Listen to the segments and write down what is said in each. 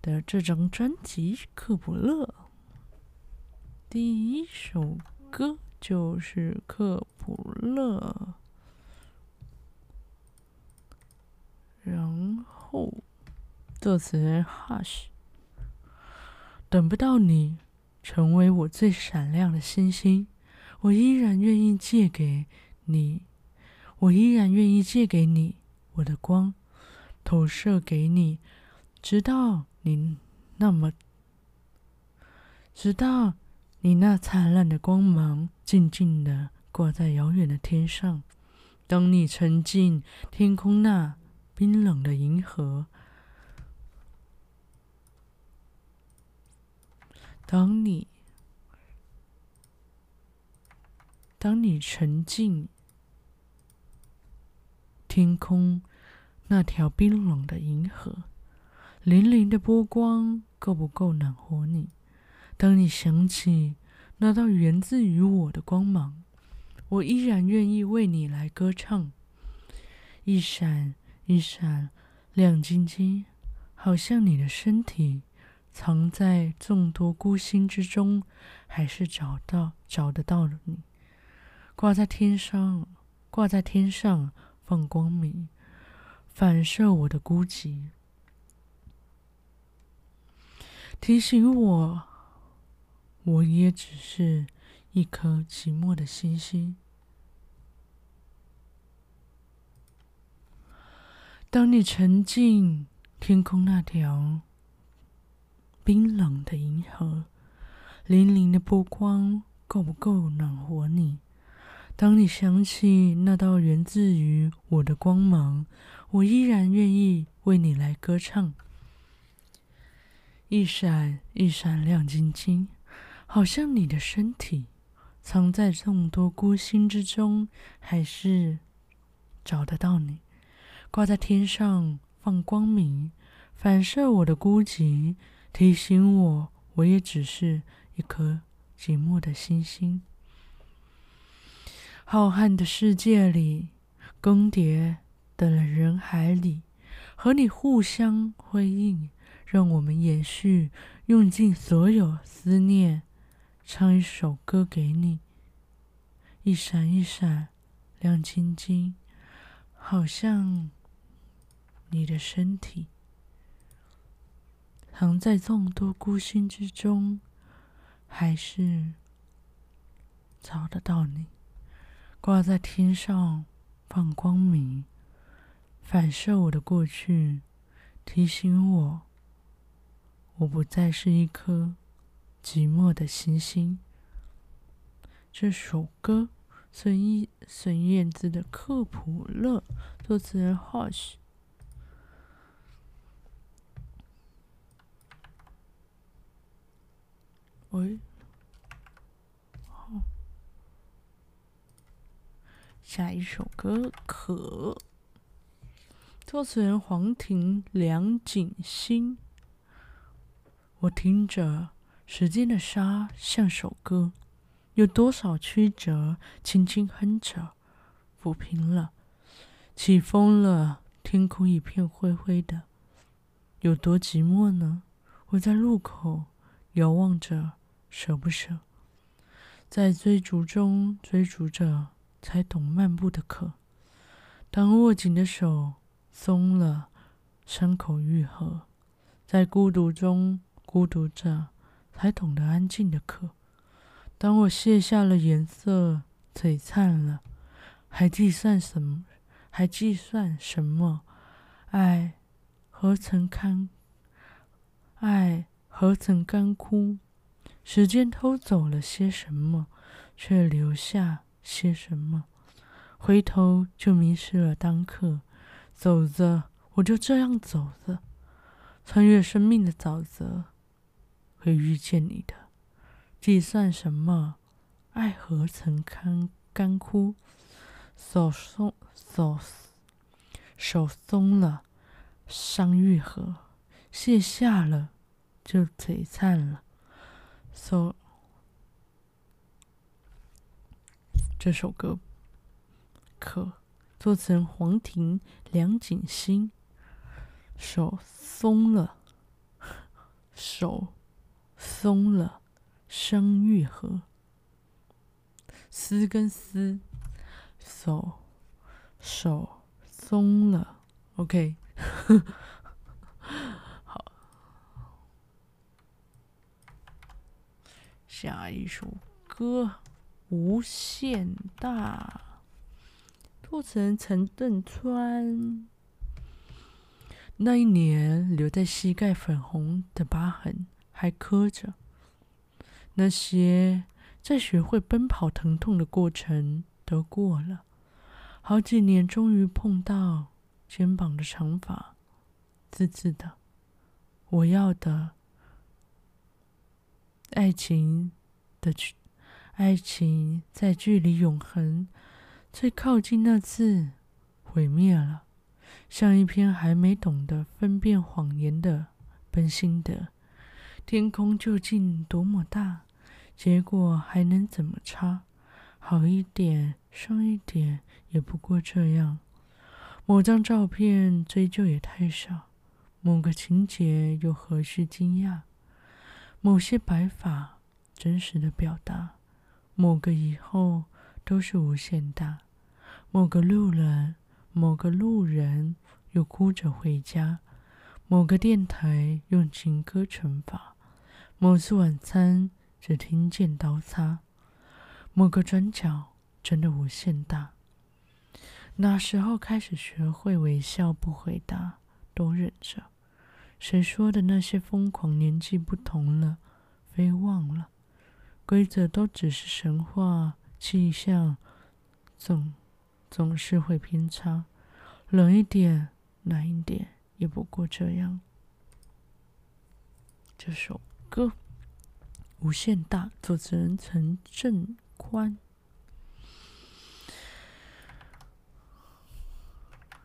的这张专辑《克卜勒》，第一首歌就是《克卜勒》，然后作词 Hush，等不到你成为我最闪亮的星星，我依然愿意借给你，我依然愿意借给你我的光，投射给你，直到。你那么，直到你那灿烂的光芒静静地挂在遥远的天上，当你沉浸天空那冰冷的银河，当你，当你沉浸天空那条冰冷的银河。粼粼的波光够不够暖和你？当你想起那道源自于我的光芒，我依然愿意为你来歌唱。一闪一闪亮晶晶，好像你的身体藏在众多孤星之中，还是找到找得到了你？挂在天上，挂在天上放光明，反射我的孤寂。提醒我，我也只是一颗寂寞的星星。当你沉浸天空那条冰冷的银河，粼粼的波光够不够暖和你？当你想起那道源自于我的光芒，我依然愿意为你来歌唱。一闪一闪亮晶晶，好像你的身体藏在众多孤星之中，还是找得到你？挂在天上放光明，反射我的孤寂，提醒我，我也只是一颗寂寞的星星。浩瀚的世界里，更迭的人海里，和你互相辉映。让我们延续，用尽所有思念，唱一首歌给你。一闪一闪亮晶晶，好像你的身体藏在众多孤星之中，还是找得到你？挂在天上放光明，反射我的过去，提醒我。我不再是一颗寂寞的星星。这首歌，孙一孙燕姿的《克卜勒》，作词人 Hush。喂，好，下一首歌《可》，作词人黄婷、梁锦星。我听着时间的沙像首歌，有多少曲折，轻轻哼着，抚平了。起风了，天空一片灰灰的，有多寂寞呢？我在路口遥望着，舍不舍？在追逐中追逐着，才懂漫步的可。当握紧的手松了，伤口愈合，在孤独中。孤独着，才懂得安静的可。当我卸下了颜色，璀璨了，还计算什么？还计算什么？爱何曾干？爱何曾干枯？时间偷走了些什么，却留下些什么？回头就迷失了当刻。走着，我就这样走着，穿越生命的沼泽。会遇见你的。计算什么？爱何曾干干枯？手松手手松了，伤愈合；卸下了，就璀璨了。手这首歌，可作词人黄庭、梁锦星。手松了，手松了，生愈合。丝跟丝，手手松了，OK。好，下一首歌《无限大》，作词人陈邓川。那一年，留在膝盖粉红的疤痕还磕着。那些在学会奔跑疼痛的过程都过了。好几年，终于碰到肩膀的长发，滋滋的。我要的爱情的距，爱情在距离永恒最靠近那次毁灭了。像一篇还没懂得分辨谎言的本心得，天空究竟多么大？结果还能怎么差？好一点，伤一点，也不过这样。某张照片追究也太少，某个情节又何须惊讶？某些白发真实的表达，某个以后都是无限大。某个路人。某个路人又哭着回家，某个电台用情歌惩罚，某次晚餐只听见刀叉，某个转角真的无限大。哪时候开始学会微笑不回答，都忍着？谁说的那些疯狂年纪不同了，非忘了规则都只是神话，气象总。总是会偏差，冷一点，暖一点，也不过这样。这首歌《无限大》，作词人陈振宽。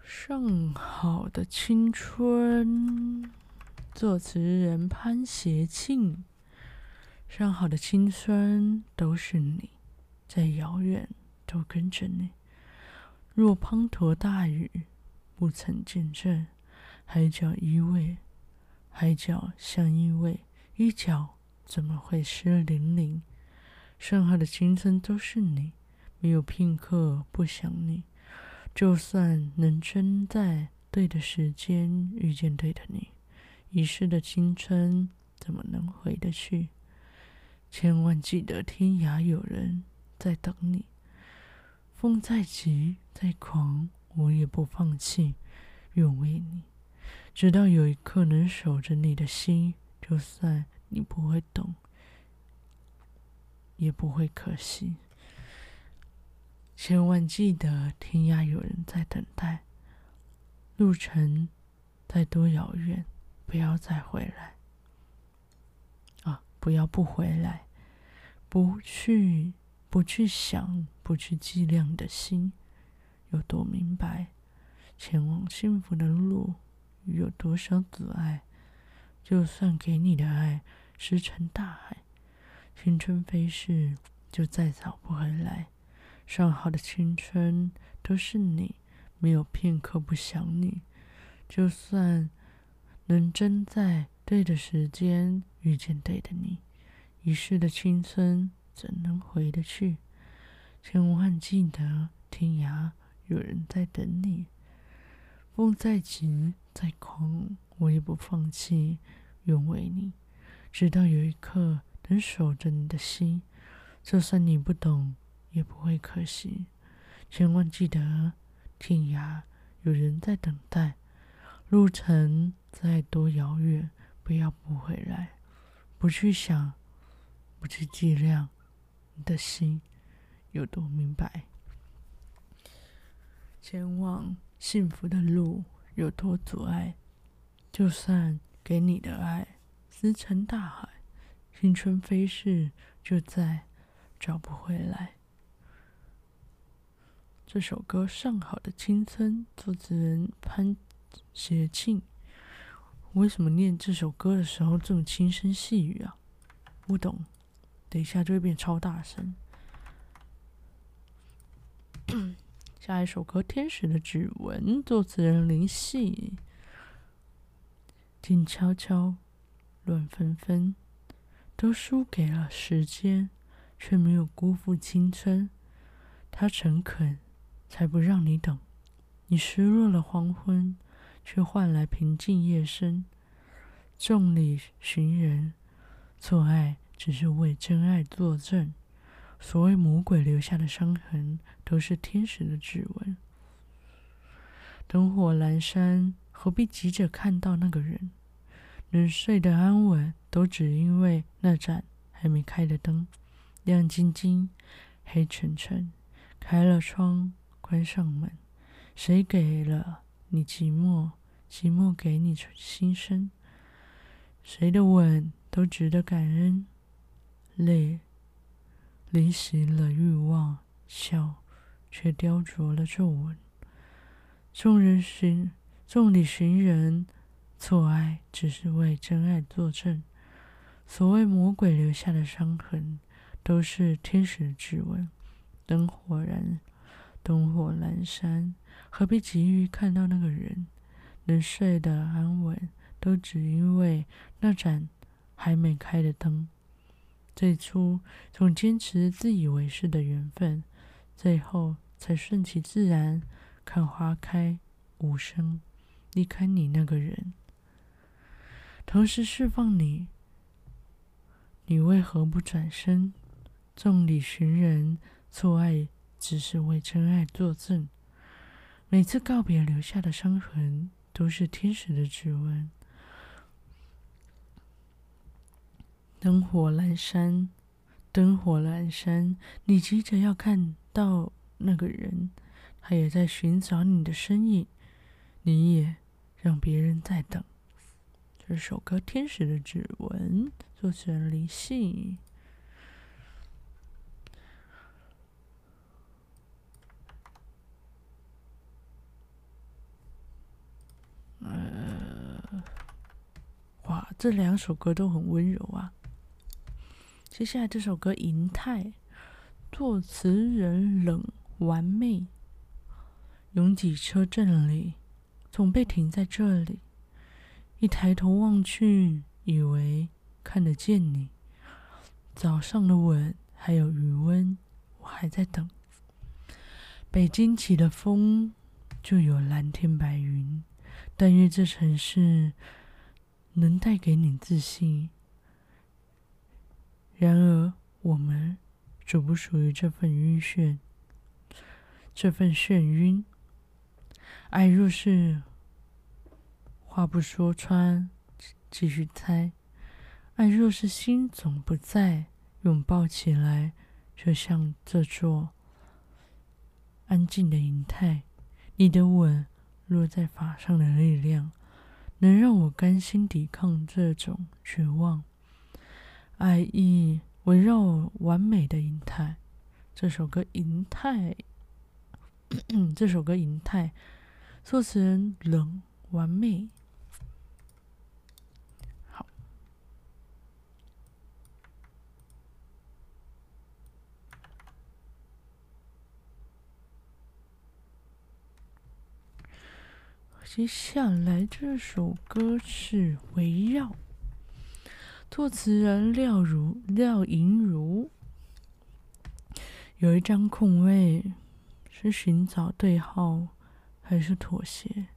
上好的青春，作词人潘协庆。上好的青春都是你，在遥远都跟着你。若滂沱大雨不曾见证，海角依偎，海角相依偎，衣角怎么会湿淋淋？剩下的青春都是你，没有片刻不想你。就算能真在对的时间遇见对的你，遗失的青春怎么能回得去？千万记得，天涯有人在等你。风再急再狂，我也不放弃，愿为你，直到有一刻能守着你的心，就算你不会懂，也不会可惜。千万记得，天涯有人在等待，路程再多遥远，不要再回来。啊，不要不回来，不去。不去想，不去计量的心有多明白？前往幸福的路有多少阻碍？就算给你的爱石沉大海，青春飞逝，就再找不回来。上好的青春都是你，没有片刻不想你。就算能真在对的时间遇见对的你，遗失的青春。怎能回得去？千万记得，天涯有人在等你。风再急再狂，我也不放弃，愿为你，直到有一刻能守着你的心。就算你不懂，也不会可惜。千万记得，天涯有人在等待。路程再多遥远，不要不回来，不去想，不去计量。你的心有多明白？前往幸福的路有多阻碍？就算给你的爱石沉大海，青春飞逝，就再找不回来。这首歌《上好的青春》，作词人潘协庆。为什么念这首歌的时候这么轻声细语啊？不懂，等一下就会变超大声。下一首歌《天使的指纹》，作词人林夕。静悄悄，乱纷纷，都输给了时间，却没有辜负青春。他诚恳，才不让你等。你失落了黄昏。却换来平静夜深，众里寻人，错爱只是为真爱作证。所谓魔鬼留下的伤痕，都是天使的指纹。灯火阑珊，何必急着看到那个人？能睡得安稳，都只因为那盏还没开的灯，亮晶晶，黑沉沉。开了窗，关上门，谁给了？你寂寞，寂寞给你心声。谁的吻都值得感恩，泪淋熄了欲望，笑却雕琢了皱纹。众人寻，众里寻人，错爱只是为真爱作证。所谓魔鬼留下的伤痕，都是天使的指纹。灯火燃，灯火阑珊。何必急于看到那个人？能睡得安稳，都只因为那盏还没开的灯。最初总坚持自以为是的缘分，最后才顺其自然，看花开无声，离开你那个人，同时释放你。你为何不转身？众里寻人，错爱只是为真爱作证。每次告别留下的伤痕，都是天使的指纹。灯火阑珊，灯火阑珊，你急着要看到那个人，他也在寻找你的身影，你也让别人在等。这首歌《天使的指纹》，作词人林夕。这两首歌都很温柔啊。接下来这首歌《银泰》，作词人冷完美。拥挤车阵里，总被停在这里。一抬头望去，以为看得见你。早上的吻还有余温，我还在等。北京起的风，就有蓝天白云。但愿这城市。能带给你自信。然而，我们属不属于这份晕眩？这份眩晕？爱若是话不说穿，继续猜；爱若是心总不在，拥抱起来，就像这座安静的银泰。你的吻落在发上的力量。能让我甘心抵抗这种绝望，爱意围绕完美的银泰。这首歌《银泰》，这首歌《银泰》，作词人冷完美。接下来这首歌是《围绕》，作词人廖如廖盈如。有一张空位，是寻找对号还是妥协？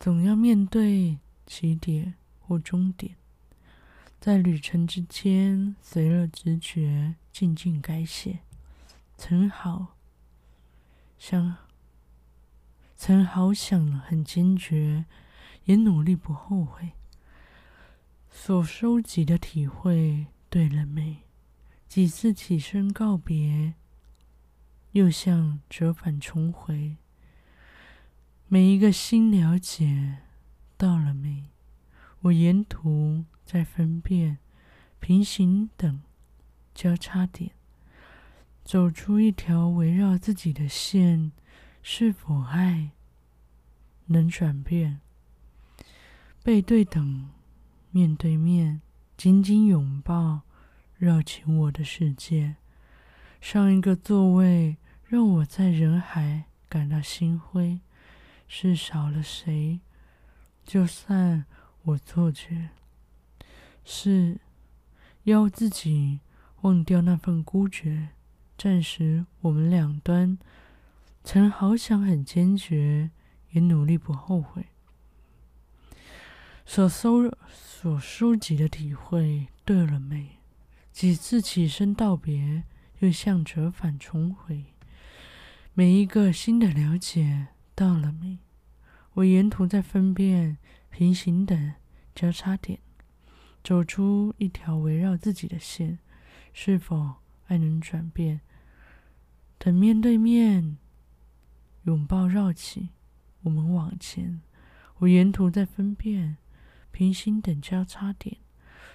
总要面对起点或终点，在旅程之间，随了直觉静静改写，曾好想。曾好想很坚决，也努力不后悔。所收集的体会对了没？几次起身告别，又像折返重回。每一个心了解到了没？我沿途在分辨，平行等交叉点，走出一条围绕自己的线。是否爱能转变？背对等，面对面，紧紧拥抱，绕情我的世界。上一个座位让我在人海感到心灰，是少了谁？就算我错觉，是要自己忘掉那份孤绝。暂时，我们两端曾好想很坚决，也努力不后悔。所收所收集的体会对了没？几次起身道别，又像折返重回。每一个新的了解到了没？我沿途在分辨平行的交叉点，走出一条围绕自己的线。是否爱能转变？等面对面拥抱绕起，我们往前。我沿途在分辨。平行等交叉点，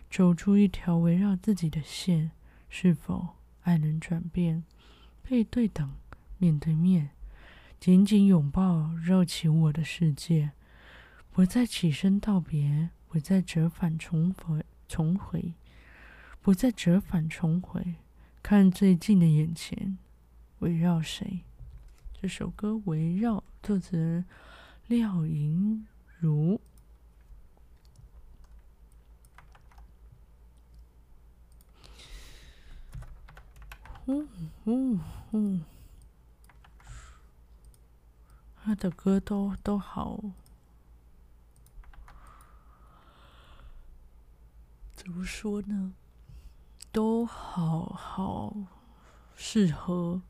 走出一条围绕自己的线。是否爱能转变？背对等，面对面，紧紧拥抱，绕起我的世界。不再起身道别，不再折返重回，重回，不再折返重回。看最近的眼前，围绕谁？这首歌《围绕》，作词廖莹如。嗯嗯嗯，他的歌都都好，怎么说呢？都好好适合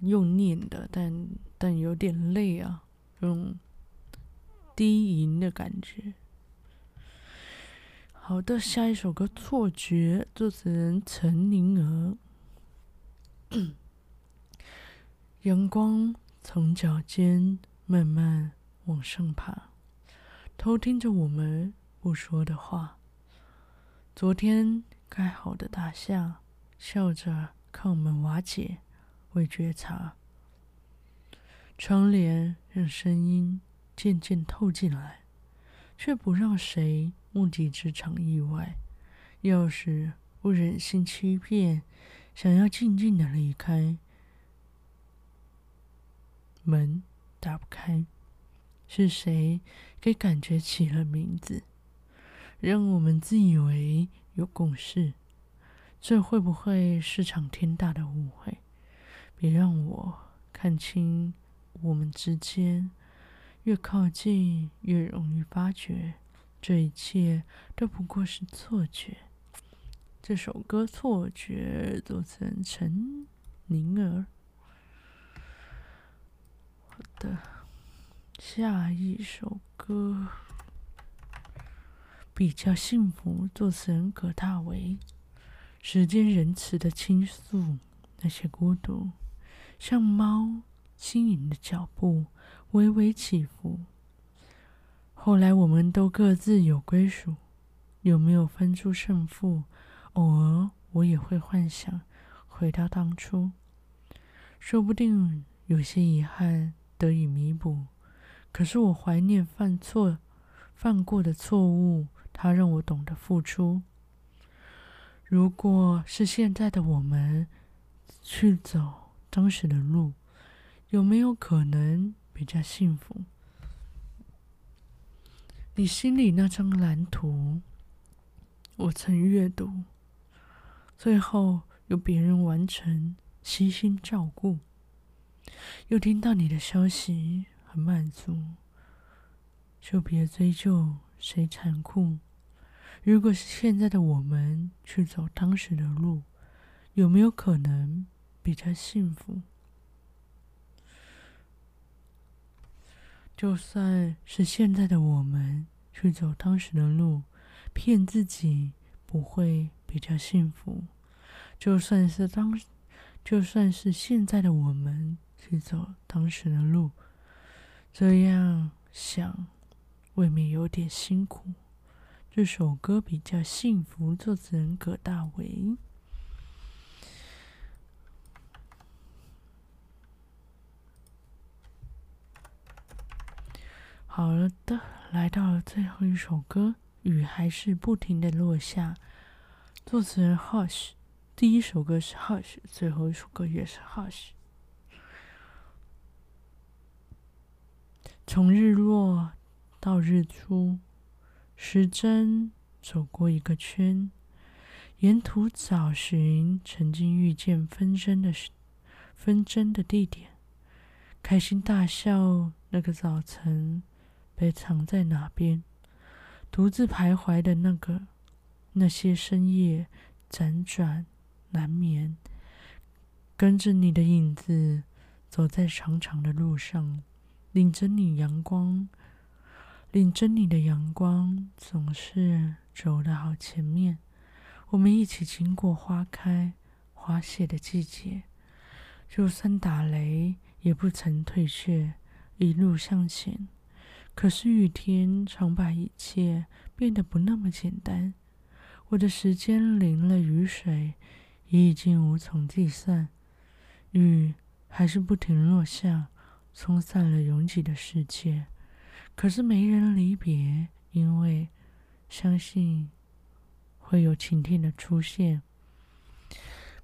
用念的，但但有点累啊，这种低吟的感觉。好的，下一首歌《错觉》，作词人陈宁儿。阳光从脚尖慢慢往上爬，偷听着我们不说的话。昨天盖好的大厦，笑着看我们瓦解，未觉察。窗帘让声音渐渐透进来，却不让谁。目击这场意外，钥匙不忍心欺骗，想要静静的离开，门打不开，是谁给感觉起了名字，让我们自以为有共识？这会不会是场天大的误会？别让我看清我们之间，越靠近越容易发觉。这一切都不过是错觉。这首歌《错觉》作词人陈宁儿。好的，下一首歌比较幸福，作词人葛大为。时间仁慈的倾诉，那些孤独，像猫轻盈的脚步，微微起伏。后来我们都各自有归属，有没有分出胜负？偶尔我也会幻想回到当初，说不定有些遗憾得以弥补。可是我怀念犯错、犯过的错误，它让我懂得付出。如果是现在的我们去走当时的路，有没有可能比较幸福？你心里那张蓝图，我曾阅读，最后由别人完成，悉心照顾。又听到你的消息，很满足，就别追究谁残酷。如果是现在的我们去走当时的路，有没有可能比较幸福？就算是现在的我们去走当时的路，骗自己不会比较幸福；就算是当，就算是现在的我们去走当时的路，这样想未免有点辛苦。这首歌比较幸福，作词人葛大为。好了的，来到了最后一首歌，雨还是不停的落下。作词人 Hush，第一首歌是 Hush，最后一首歌也是 Hush。从日落到日出，时针走过一个圈，沿途找寻曾经遇见纷争的纷争的地点，开心大笑那个早晨。被藏在哪边？独自徘徊的那个，那些深夜辗转难眠，跟着你的影子走在长长的路上，领着你阳光，领着你的阳光，总是走得好前面。我们一起经过花开花谢的季节，就算打雷也不曾退却，一路向前。可是雨天常把一切变得不那么简单。我的时间淋了雨水，也已经无从计算。雨还是不停落下，冲散了拥挤的世界。可是没人离别，因为相信会有晴天的出现，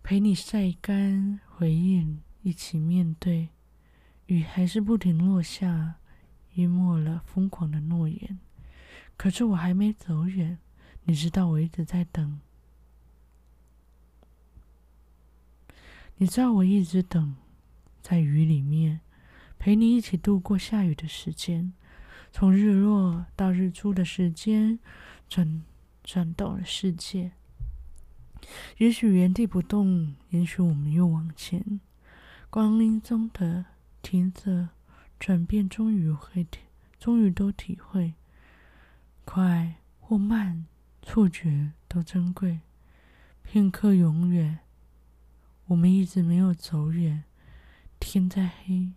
陪你晒干回忆，一起面对。雨还是不停落下。淹没了疯狂的诺言，可是我还没走远。你知道我一直在等，你知道我一直等，在雨里面陪你一起度过下雨的时间，从日落到日出的时间，转转动了世界。也许原地不动，也许我们又往前，光阴中的停着。转变终于会体，终于都体会，快或慢，错觉都珍贵。片刻永远，我们一直没有走远。天在黑，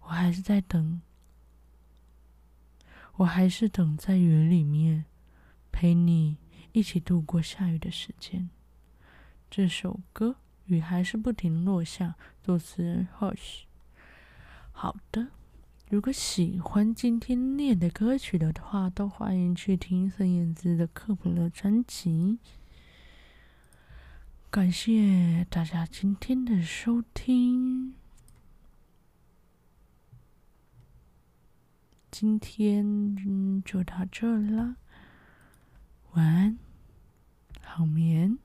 我还是在等，我还是等在雨里面，陪你一起度过下雨的时间。这首歌雨还是不停落下，作词人 Hush。好的，如果喜欢今天念的歌曲的话，都欢迎去听孙燕姿的《克卜勒》专辑。感谢大家今天的收听，今天就到这啦，晚安，好眠。